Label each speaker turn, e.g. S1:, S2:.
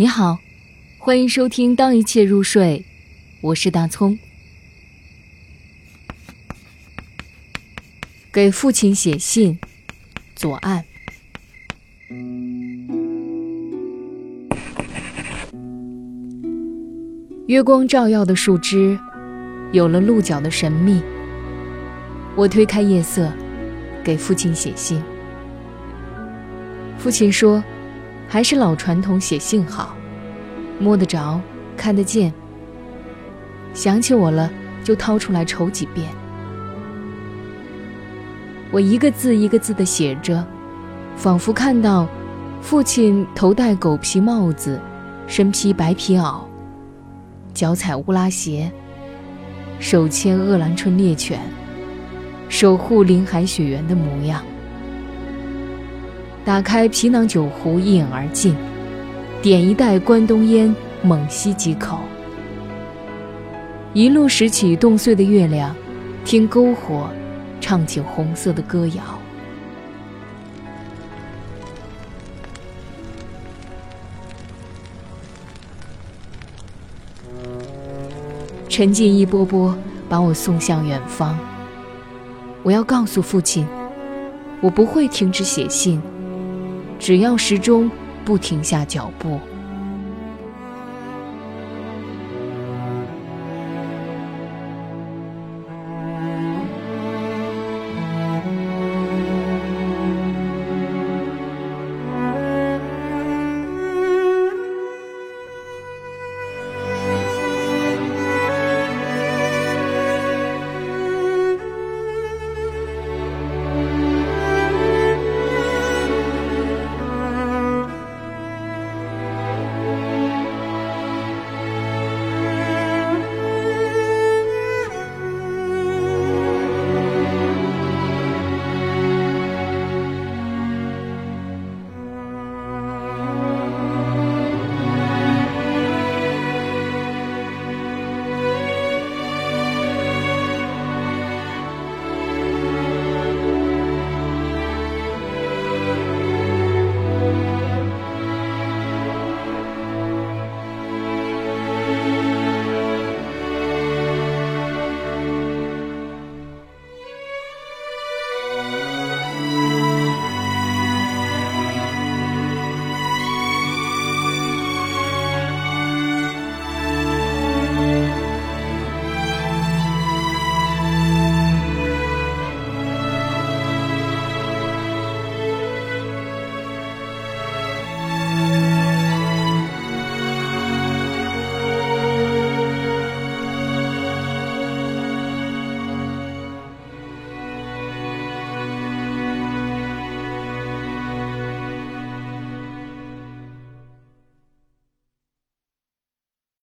S1: 你好，欢迎收听《当一切入睡》，我是大葱。给父亲写信，左岸。月光照耀的树枝，有了鹿角的神秘。我推开夜色，给父亲写信。父亲说。还是老传统，写信好，摸得着，看得见。想起我了，就掏出来瞅几遍。我一个字一个字地写着，仿佛看到父亲头戴狗皮帽子，身披白皮袄，脚踩乌拉鞋，手牵鄂兰春猎犬，守护林海雪原的模样。打开皮囊酒壶，一饮而尽，点一袋关东烟，猛吸几口。一路拾起冻碎的月亮，听篝火唱起红色的歌谣。沉浸一波波，把我送向远方。我要告诉父亲，我不会停止写信。只要时钟不停下脚步。